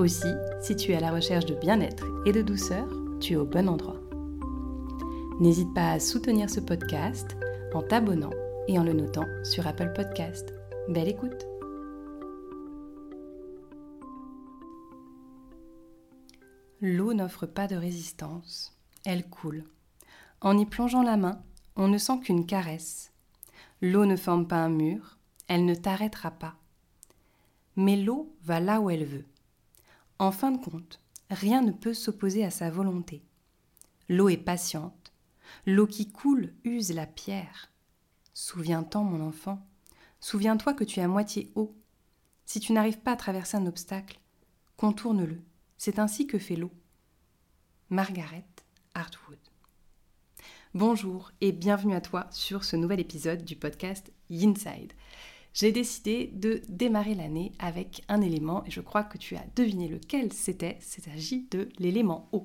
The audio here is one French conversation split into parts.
Aussi, si tu es à la recherche de bien-être et de douceur, tu es au bon endroit. N'hésite pas à soutenir ce podcast en t'abonnant et en le notant sur Apple Podcast. Belle écoute L'eau n'offre pas de résistance, elle coule. En y plongeant la main, on ne sent qu'une caresse. L'eau ne forme pas un mur, elle ne t'arrêtera pas. Mais l'eau va là où elle veut. En fin de compte, rien ne peut s'opposer à sa volonté. L'eau est patiente. L'eau qui coule use la pierre. Souviens-t'en, mon enfant. Souviens-toi que tu es à moitié eau. Si tu n'arrives pas à traverser un obstacle, contourne-le. C'est ainsi que fait l'eau. Margaret Hartwood. Bonjour et bienvenue à toi sur ce nouvel épisode du podcast Inside j'ai décidé de démarrer l'année avec un élément et je crois que tu as deviné lequel c'était. Il s'agit de l'élément eau.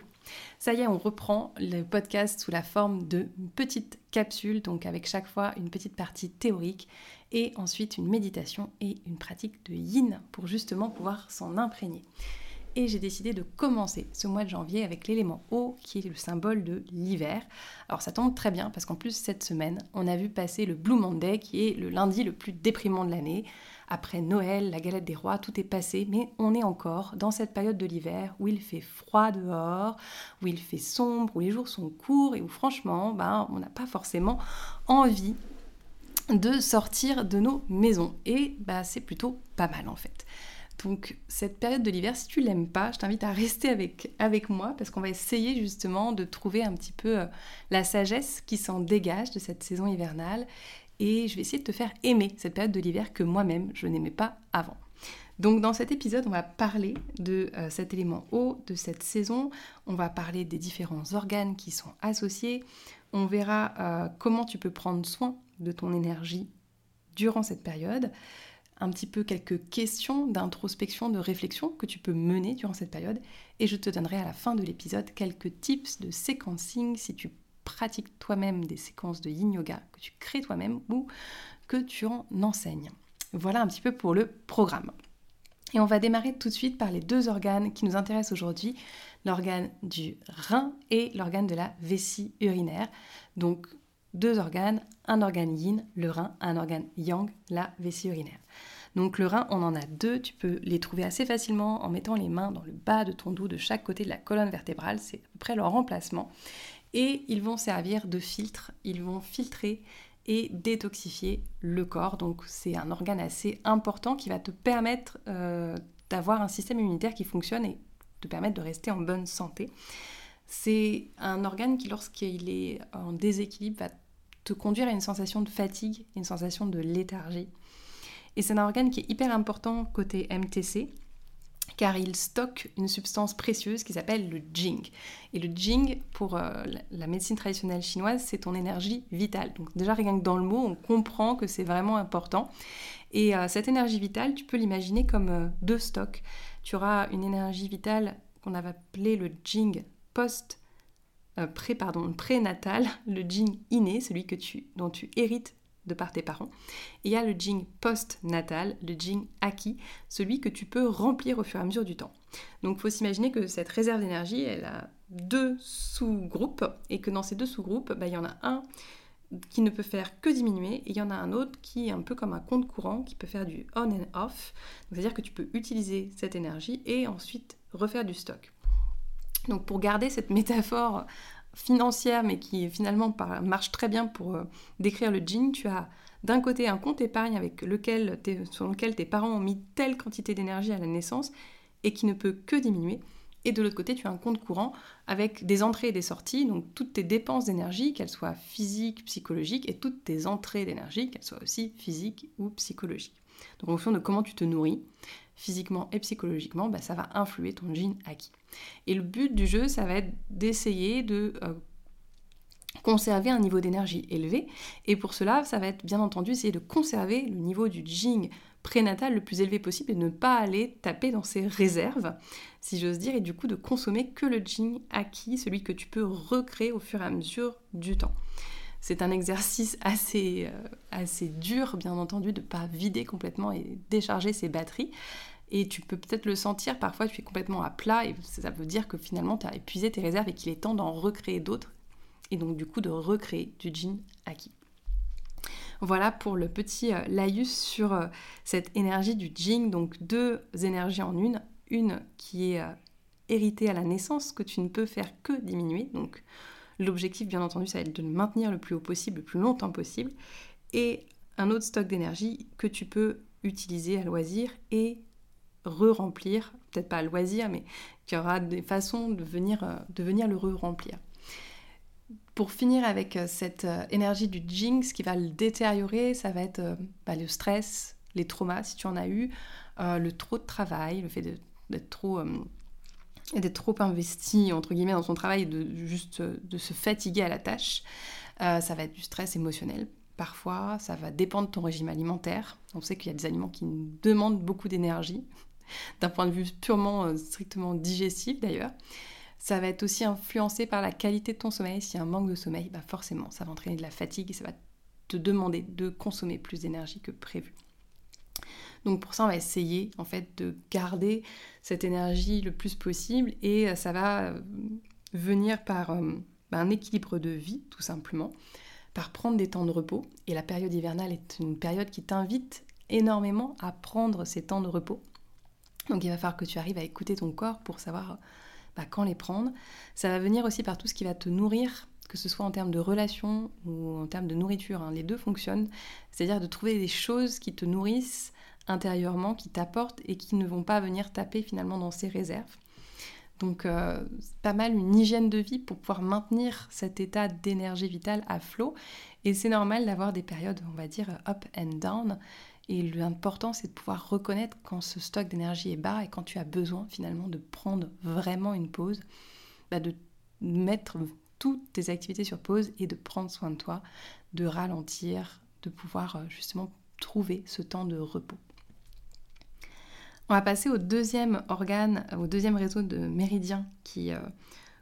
Ça y est, on reprend le podcast sous la forme de petites capsules, donc avec chaque fois une petite partie théorique et ensuite une méditation et une pratique de yin pour justement pouvoir s'en imprégner et j'ai décidé de commencer ce mois de janvier avec l'élément eau qui est le symbole de l'hiver. Alors ça tombe très bien parce qu'en plus cette semaine on a vu passer le Blue Monday qui est le lundi le plus déprimant de l'année. Après Noël, la galette des rois, tout est passé, mais on est encore dans cette période de l'hiver où il fait froid dehors, où il fait sombre, où les jours sont courts et où franchement, ben, on n'a pas forcément envie de sortir de nos maisons. Et bah, c'est plutôt pas mal en fait. Donc cette période de l'hiver, si tu l'aimes pas, je t'invite à rester avec, moi parce qu'on va essayer justement de trouver un petit peu euh, la sagesse qui s'en dégage de cette saison hivernale. Et je vais essayer de te faire aimer cette période de l'hiver que moi-même je n'aimais pas avant. Donc dans cet épisode, on va parler de euh, cet élément eau, de cette saison, on va parler des différents organes qui sont associés, on verra euh, comment tu peux prendre soin de ton énergie durant cette période un petit peu quelques questions d'introspection, de réflexion que tu peux mener durant cette période. Et je te donnerai à la fin de l'épisode quelques tips de séquencing si tu pratiques toi-même des séquences de yin yoga, que tu crées toi-même ou que tu en enseignes. Voilà un petit peu pour le programme. Et on va démarrer tout de suite par les deux organes qui nous intéressent aujourd'hui, l'organe du rein et l'organe de la vessie urinaire. Deux organes, un organe yin, le rein, un organe yang, la vessie urinaire. Donc le rein, on en a deux, tu peux les trouver assez facilement en mettant les mains dans le bas de ton dos de chaque côté de la colonne vertébrale, c'est à peu près leur remplacement. Et ils vont servir de filtre, ils vont filtrer et détoxifier le corps. Donc c'est un organe assez important qui va te permettre euh, d'avoir un système immunitaire qui fonctionne et te permettre de rester en bonne santé. C'est un organe qui, lorsqu'il est en déséquilibre, va te conduire à une sensation de fatigue, une sensation de léthargie. Et c'est un organe qui est hyper important côté MTC, car il stocke une substance précieuse qui s'appelle le Jing. Et le Jing, pour euh, la médecine traditionnelle chinoise, c'est ton énergie vitale. Donc déjà, rien que dans le mot, on comprend que c'est vraiment important. Et euh, cette énergie vitale, tu peux l'imaginer comme euh, deux stocks. Tu auras une énergie vitale qu'on avait appelée le Jing post euh, pré, pardon, prénatal, le Jing inné, celui que tu, dont tu hérites de par tes parents. Et il y a le Jing post-natal, le Jing acquis, celui que tu peux remplir au fur et à mesure du temps. Donc il faut s'imaginer que cette réserve d'énergie, elle a deux sous-groupes, et que dans ces deux sous-groupes, bah, il y en a un qui ne peut faire que diminuer, et il y en a un autre qui est un peu comme un compte courant, qui peut faire du on and off. C'est-à-dire que tu peux utiliser cette énergie et ensuite refaire du stock. Donc pour garder cette métaphore financière, mais qui finalement marche très bien pour euh, décrire le jean, tu as d'un côté un compte épargne avec sur lequel tes parents ont mis telle quantité d'énergie à la naissance et qui ne peut que diminuer. Et de l'autre côté, tu as un compte courant avec des entrées et des sorties, donc toutes tes dépenses d'énergie, qu'elles soient physiques, psychologiques, et toutes tes entrées d'énergie, qu'elles soient aussi physiques ou psychologiques. Donc en fonction de comment tu te nourris, physiquement et psychologiquement, bah, ça va influer ton jean acquis. Et le but du jeu, ça va être d'essayer de euh, conserver un niveau d'énergie élevé. Et pour cela, ça va être bien entendu essayer de conserver le niveau du jing prénatal le plus élevé possible et ne pas aller taper dans ses réserves, si j'ose dire, et du coup de consommer que le jing acquis, celui que tu peux recréer au fur et à mesure du temps. C'est un exercice assez, euh, assez dur, bien entendu, de ne pas vider complètement et décharger ses batteries. Et tu peux peut-être le sentir, parfois tu es complètement à plat et ça veut dire que finalement tu as épuisé tes réserves et qu'il est temps d'en recréer d'autres. Et donc du coup de recréer du jean acquis. Voilà pour le petit euh, laïus sur euh, cette énergie du Jing, donc deux énergies en une, une qui est euh, héritée à la naissance, que tu ne peux faire que diminuer, donc l'objectif bien entendu ça va être de le maintenir le plus haut possible, le plus longtemps possible, et un autre stock d'énergie que tu peux utiliser à loisir et re-remplir, peut-être pas à loisir, mais qu'il y aura des façons de venir, de venir le re-remplir. Pour finir avec euh, cette euh, énergie du Jing, ce qui va le détériorer, ça va être euh, bah, le stress, les traumas si tu en as eu, le trop de travail, le fait d'être trop, trop investi entre guillemets dans son travail et de juste de se fatiguer à la tâche. ça va être du stress émotionnel. Parfois, ça va dépendre de ton régime alimentaire. On sait qu'il y a des aliments qui demandent beaucoup d'énergie, d'un point de vue purement, strictement digestif d'ailleurs. Ça va être aussi influencé par la qualité de ton sommeil. S'il y a un manque de sommeil, bah forcément, ça va entraîner de la fatigue et ça va te demander de consommer plus d'énergie que prévu. Donc pour ça, on va essayer en fait de garder cette énergie le plus possible et euh, ça va euh, venir par euh, bah, un équilibre de vie tout simplement, par prendre des temps de repos. Et la période hivernale est une période qui t'invite énormément à prendre ces temps de repos. Donc il va falloir que tu arrives à écouter ton corps pour savoir quand les prendre. Ça va venir aussi par tout ce qui va te nourrir, que ce soit en termes de relations ou en termes de nourriture. Hein. Les deux fonctionnent. C'est-à-dire de trouver des choses qui te nourrissent intérieurement, qui t'apportent et qui ne vont pas venir taper finalement dans ces réserves. Donc euh, pas mal une hygiène de vie pour pouvoir maintenir cet état d'énergie vitale à flot. Et c'est normal d'avoir des périodes, on va dire, up and down. Et l'important, c'est de pouvoir reconnaître quand ce stock d'énergie est bas et quand tu as besoin finalement de prendre vraiment une pause, bah, de mettre toutes tes activités sur pause et de prendre soin de toi, de ralentir, de pouvoir euh, justement trouver ce temps de repos. On va passer au deuxième organe, au deuxième réseau de méridiens qui euh,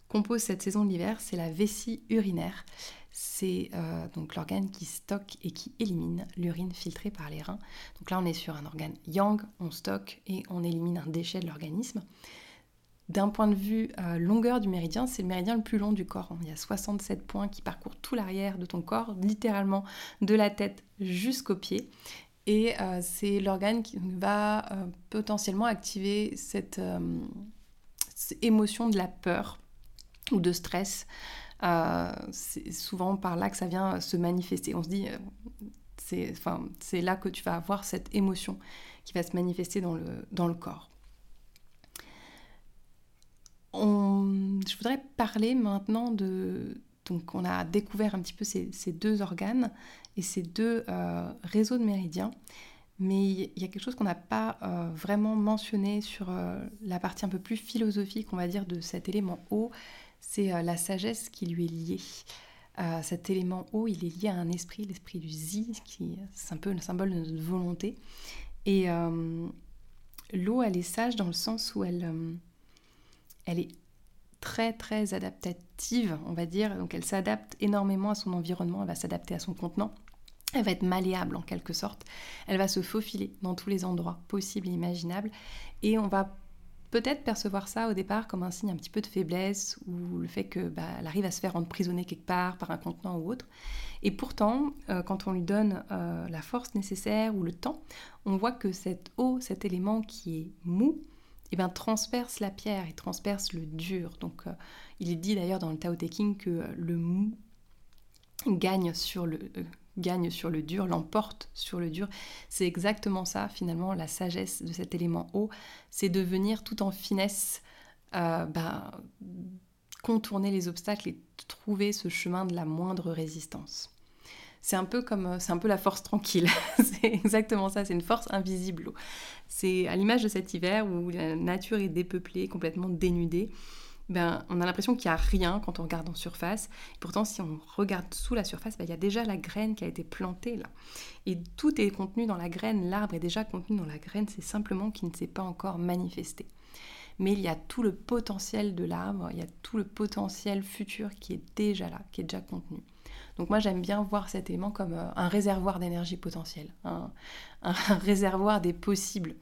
compose cette saison de l'hiver, c'est la vessie urinaire c'est euh, donc l'organe qui stocke et qui élimine l'urine filtrée par les reins. Donc là, on est sur un organe yang, on stocke et on élimine un déchet de l'organisme. D'un point de vue euh, longueur du méridien, c'est le méridien le plus long du corps. Il y a 67 points qui parcourent tout l'arrière de ton corps, littéralement de la tête jusqu'aux pieds. Et euh, c'est l'organe qui va potentiellement activer cette émotion de la peur ou de stress euh, c'est souvent par là que ça vient se manifester. On se dit, euh, c'est là que tu vas avoir cette émotion qui va se manifester dans le, corps. Je voudrais parler maintenant de... Donc on a découvert un petit peu ces, deux organes et ces deux euh, réseaux de méridiens. Mais il y a quelque chose qu'on n'a pas vraiment mentionné sur la partie un peu plus philosophique, on va dire, de cet élément haut, c'est euh, la sagesse qui lui est liée. Euh, cet élément haut, il est lié à un esprit, l'esprit du zi, qui c'est un peu le symbole de notre volonté. Et euh, l'eau, elle est sage dans le sens où elle, elle est très très adaptative, on va dire. Donc elle s'adapte énormément à son environnement, elle va s'adapter à son contenant. Elle va être malléable en quelque sorte. Elle va se faufiler dans tous les endroits possibles et imaginables. Et on va peut-être percevoir ça au départ comme un signe un petit peu de faiblesse ou le fait qu'elle bah, arrive à se faire emprisonner quelque part par un contenant ou autre. Et pourtant, euh, quand on lui donne euh, la force nécessaire ou le temps, on voit que cette eau, cet élément qui est mou, eh bien, transperce la pierre et transperce le dur. Donc, euh, il est dit d'ailleurs dans le Tao Te Ching que le mou gagne sur le, gagne sur le dur, l'emporte sur le dur. C'est exactement ça, finalement, la sagesse de cet élément eau, c'est de venir tout en finesse euh, bah, contourner les obstacles et trouver ce chemin de la moindre résistance. c'est un peu comme c'est un peu la force tranquille. c'est exactement ça, c'est une force invisible. C'est à l'image de cet hiver où la nature est dépeuplée, complètement dénudée. Ben, on a l'impression qu'il n'y a rien quand on regarde en surface. pourtant, si on regarde sous la surface, ben, il y a déjà la graine qui a été plantée là. Et tout est contenu dans la graine, l'arbre est déjà contenu dans la graine, c'est simplement qu'il ne s'est pas encore manifesté. Mais il y a tout le potentiel de l'arbre, il y a tout le potentiel futur qui est déjà là, qui est déjà contenu. Donc moi j'aime bien voir cet élément comme euh, un réservoir d'énergie potentielle, un, réservoir des possibles.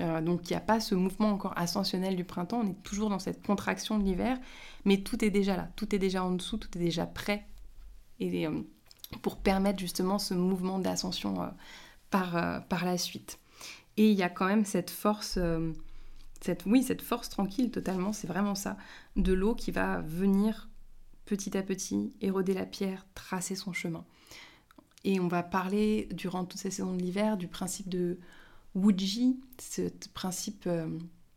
Euh, donc il n'y a pas ce mouvement encore ascensionnel du printemps, on est toujours dans cette contraction de l'hiver, mais tout est déjà là, tout est déjà en dessous, tout est déjà prêt. Et, euh, pour permettre justement ce mouvement d'ascension par, par la suite. Et il y a quand même cette force, cette, oui, cette force tranquille totalement, c'est vraiment ça, de l'eau qui va venir petit à petit, éroder la pierre, tracer son chemin. Et on va parler durant toutes ces saisons de l'hiver du principe de Wuji, ce principe euh,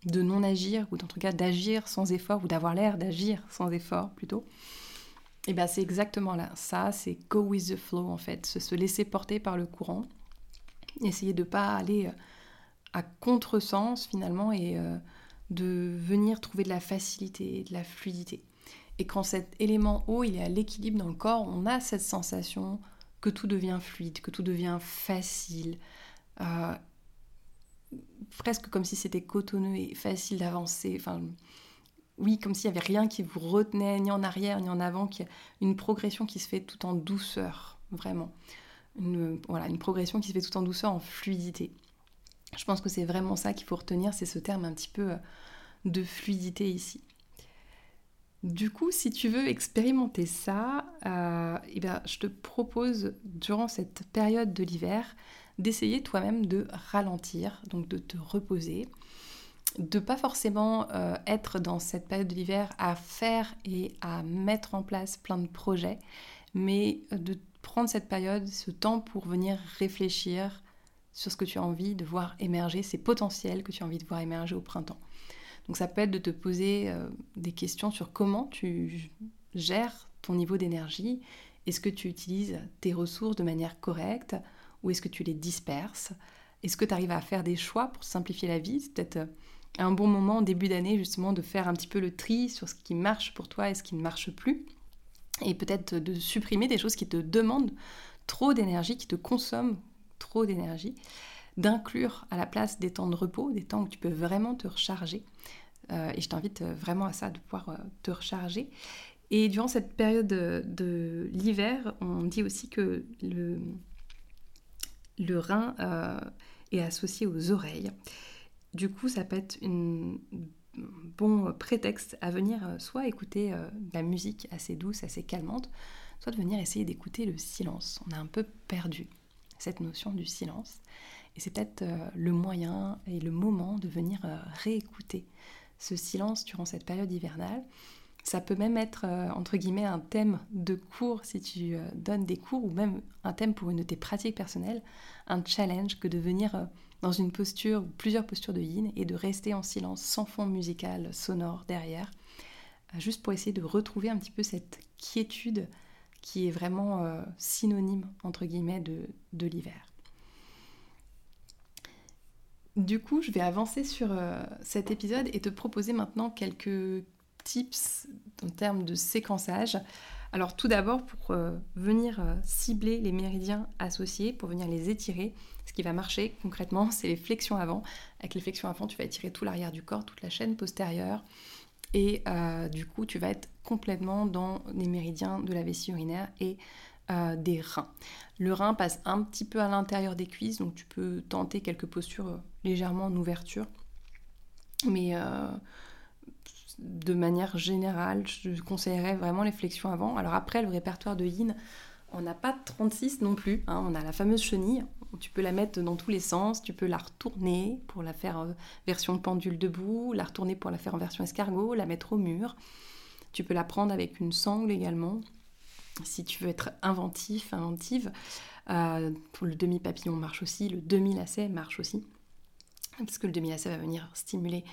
de non-agir, ou en tout cas d'agir sans effort, ou d'avoir l'air d'agir sans effort plutôt. Et bien c'est exactement là, ça c'est go with the flow en fait, se, laisser porter par le courant, essayer de ne pas aller euh, à contresens finalement et euh, de venir trouver de la facilité, de la fluidité. Et quand cet élément eau il est à l'équilibre dans le corps, on a cette sensation que tout devient fluide, que tout devient facile, presque comme si c'était cotonneux et facile d'avancer. Oui, comme s'il n'y avait rien qui vous retenait ni en arrière ni en avant, qu'il a une progression qui se fait tout en douceur, vraiment. Une, voilà, une progression qui se fait tout en douceur, en fluidité. Je pense que c'est vraiment ça qu'il faut retenir, c'est ce terme un petit peu euh, de fluidité ici. Du coup, si tu veux expérimenter ça, euh, eh bien, je te propose, durant cette période de l'hiver, d'essayer toi-même de ralentir, donc de te reposer, de pas forcément euh, être dans cette période de l'hiver à faire et à mettre en place plein de projets, mais de prendre cette période, ce temps pour venir réfléchir sur ce que tu as envie de voir émerger, ces potentiels que tu as envie de voir émerger au printemps. Donc ça peut être de te poser euh, des questions sur comment tu gères ton niveau d'énergie. Est-ce que tu utilises tes ressources de manière correcte? Ou est-ce que tu les disperses? Est-ce que tu arrives à faire des choix pour simplifier la vie? C'est peut-être euh, un bon moment au début d'année justement de faire un petit peu le tri sur ce qui marche pour toi et ce qui ne marche plus. Et peut-être de supprimer des choses qui te demandent trop d'énergie, qui te consomment trop d'énergie d'inclure à la place des temps de repos, des temps où tu peux vraiment te recharger. Euh, et je t'invite euh, vraiment à ça, de pouvoir te recharger. Et durant cette période de, l'hiver, on dit aussi que le, le rein est associé aux oreilles. Du coup, ça peut être un bon prétexte à venir soit écouter de la musique assez douce, assez calmante, soit de venir essayer d'écouter le silence. On a un peu perdu cette notion du silence. Et c'est peut-être euh, le moyen et le moment de venir euh, réécouter ce silence durant cette période hivernale. Ça peut même être, euh, entre guillemets, un thème de cours si tu donnes des cours, ou même un thème pour une de tes pratiques personnelles, un challenge que de venir dans une posture ou plusieurs postures de yin et de rester en silence sans fond musical sonore derrière, juste pour essayer de retrouver un petit peu cette quiétude qui est vraiment synonyme, entre guillemets, de l'hiver. Du coup, je vais avancer sur euh, cet épisode et te proposer maintenant quelques tips en termes de séquençage. Alors tout d'abord, pour euh, venir euh, cibler les méridiens associés, pour venir les étirer, ce qui va marcher concrètement, c'est les flexions avant. Avec les flexions avant, tu vas étirer tout l'arrière du corps, toute la chaîne postérieure. Et du coup, tu vas être complètement dans les méridiens de la vessie urinaire et euh, des reins. Le rein passe un petit peu à l'intérieur des cuisses, donc tu peux tenter quelques postures euh, légèrement en ouverture. Mais euh, de manière générale, je conseillerais vraiment les flexions avant. Alors après, le répertoire de yin, on n'a pas 36 non plus. Hein. On a la fameuse chenille. Tu peux la mettre dans tous les sens. Tu peux la retourner pour la faire version pendule debout, la retourner pour la faire en version escargot, la mettre au mur. Tu peux la prendre avec une sangle également si tu veux être inventif, inventive. Euh, le demi-papillon marche aussi, le demi-lacet marche aussi. Parce que le demi-lacet va venir stimuler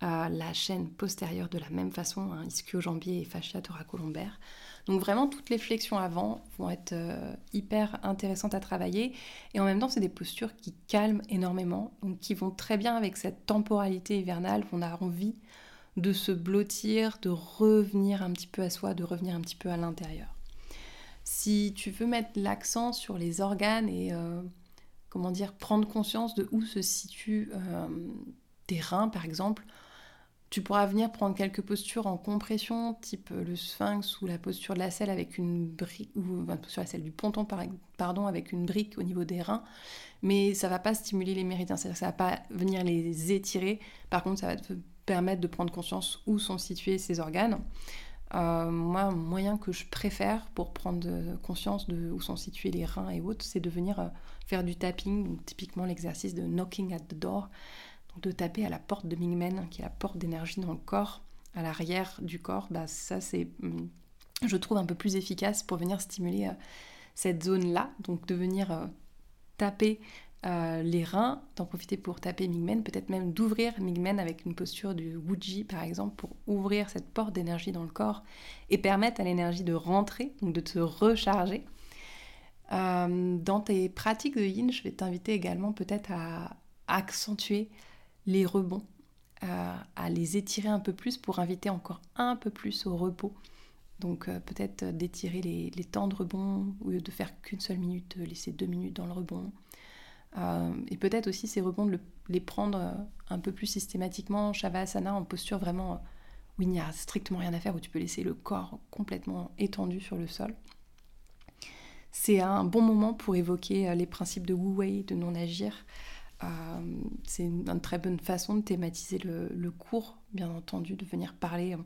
la chaîne postérieure de la même façon, hein, ischio-jambier et fascia thoracolombaire. Donc vraiment, toutes les flexions avant vont être euh, hyper intéressantes à travailler. Et en même temps, c'est des postures qui calment énormément, donc qui vont très bien avec cette temporalité hivernale qu'on a envie de se blottir, de revenir un petit peu à soi, de revenir un petit peu à l'intérieur. Si tu veux mettre l'accent sur les organes et euh, comment dire prendre conscience de où se situent euh, tes reins par exemple, tu pourras venir prendre quelques postures en compression, type le sphinx ou la posture de la selle avec une brique, ou posture de la selle du ponton, pardon, avec une brique au niveau des reins. Mais ça va pas stimuler les méridiens, ça va pas venir les étirer. Par contre, ça va te permettre de prendre conscience où sont situés ces organes. Euh, moi, un moyen que je préfère pour prendre conscience de où sont situés les reins et autres, c'est de venir euh, faire du tapping, typiquement l'exercice de knocking at the door de taper à la porte de Mingmen, qui est la porte d'énergie dans le corps, à l'arrière du corps, bah ça c'est, je trouve, un peu plus efficace pour venir stimuler euh, cette zone-là. Donc de venir euh, taper euh, les reins, d'en profiter pour taper Mingmen, peut-être même d'ouvrir Mingmen avec une posture du Wuji par exemple, pour ouvrir cette porte d'énergie dans le corps et permettre à l'énergie de rentrer, donc de te recharger. dans tes pratiques de yin, je vais t'inviter également peut-être à accentuer les rebonds, euh, à les étirer un peu plus pour inviter encore un peu plus au repos. Donc euh, peut-être d'étirer les, temps de rebond, lieu de faire qu'une seule minute, laisser deux minutes dans le rebond. Euh, et peut-être aussi ces rebonds de les prendre un peu plus systématiquement, Shavasana, en posture vraiment où il n'y a strictement rien à faire, où tu peux laisser le corps complètement étendu sur le sol. C'est un bon moment pour évoquer les principes de Wu Wei, de non-agir, euh, c'est une, très bonne façon de thématiser le, cours, bien entendu, de venir parler euh,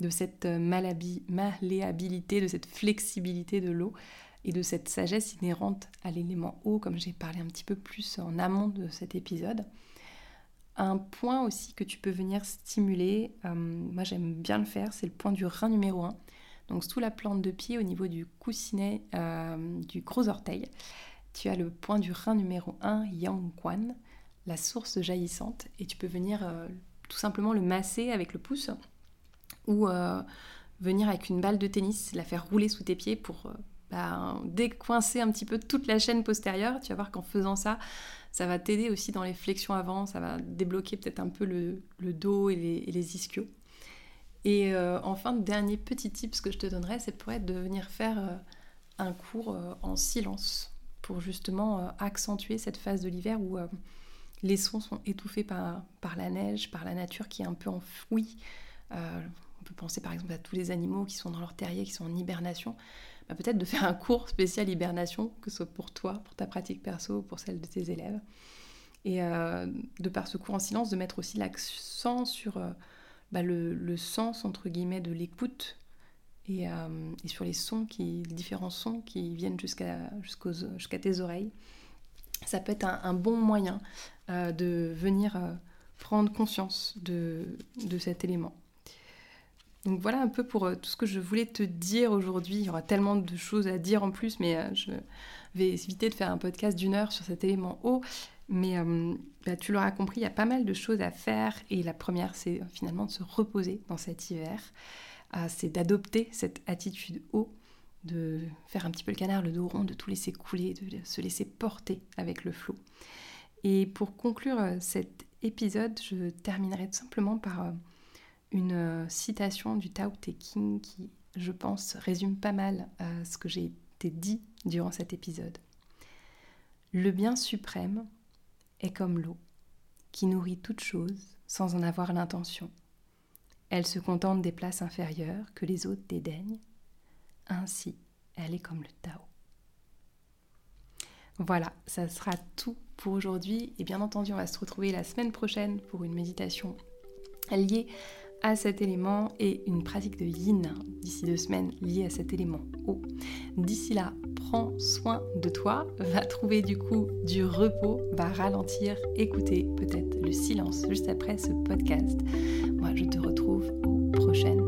de cette euh, malléabilité, de cette flexibilité de l'eau et de cette sagesse inhérente à l'élément eau, comme j'ai parlé un petit peu plus en amont de cet épisode. Un point aussi que tu peux venir stimuler, moi j'aime bien le faire, c'est le point du rein numéro 1. Donc sous la plante de pied au niveau du coussinet du gros orteil tu as le point du rein numéro 1, Yang Quan, la source jaillissante, et tu peux venir euh, tout simplement le masser avec le pouce ou euh, venir avec une balle de tennis, la faire rouler sous tes pieds pour euh, bah, décoincer un petit peu toute la chaîne postérieure. Tu vas voir qu'en faisant ça, ça va t'aider aussi dans les flexions avant, ça va débloquer peut-être un peu le, dos et les, ischios. Et enfin, dernier petit tip que je te donnerais, c'est pour être de venir faire un cours en silence pour justement euh, accentuer cette phase de l'hiver où euh, les sons sont étouffés par, par la neige, par la nature qui est un peu enfouie. Euh, on peut penser par exemple à tous les animaux qui sont dans leur terrier, qui sont en hibernation. Bah, peut-être de faire un cours spécial hibernation, que ce soit pour toi, pour ta pratique perso, pour celle de tes élèves. Et de par ce cours en silence, de mettre aussi l'accent sur bah, le, le, sens, entre guillemets, de l'écoute euh, et, sur les sons, les différents sons qui viennent jusqu'à tes oreilles. Ça peut être un, bon moyen euh, de venir euh, prendre conscience de, de, cet élément. Donc voilà un peu pour tout ce que je voulais te dire aujourd'hui. Il y aura tellement de choses à dire en plus, mais je vais éviter de faire un podcast d'une heure sur cet élément haut. Mais bah, tu l'auras compris, il y a pas mal de choses à faire. Et la première, c'est finalement de se reposer dans cet hiver c'est d'adopter cette attitude haut, de faire un petit peu le canard, le dos rond, de tout laisser couler, de se laisser porter avec le flot. Et pour conclure euh, cet épisode, je terminerai tout simplement par euh, une euh, citation du Tao Te Ching qui, je pense, résume pas mal ce que j'ai été dit durant cet épisode. Le bien suprême est comme l'eau, qui nourrit toute chose sans en avoir l'intention. Elle se contente des places inférieures que les autres dédaignent. Ainsi, elle est comme le Tao. Voilà, ça sera tout pour aujourd'hui. Et bien entendu, on va se retrouver la semaine prochaine pour une méditation liée à cet élément et une pratique de yin d'ici deux semaines liée à cet élément eau. D'ici là, prends soin de toi, va trouver du coup du repos, va ralentir, écouter peut-être le silence juste après ce podcast. Moi, je te retrouve au prochain épisode. Bye bye.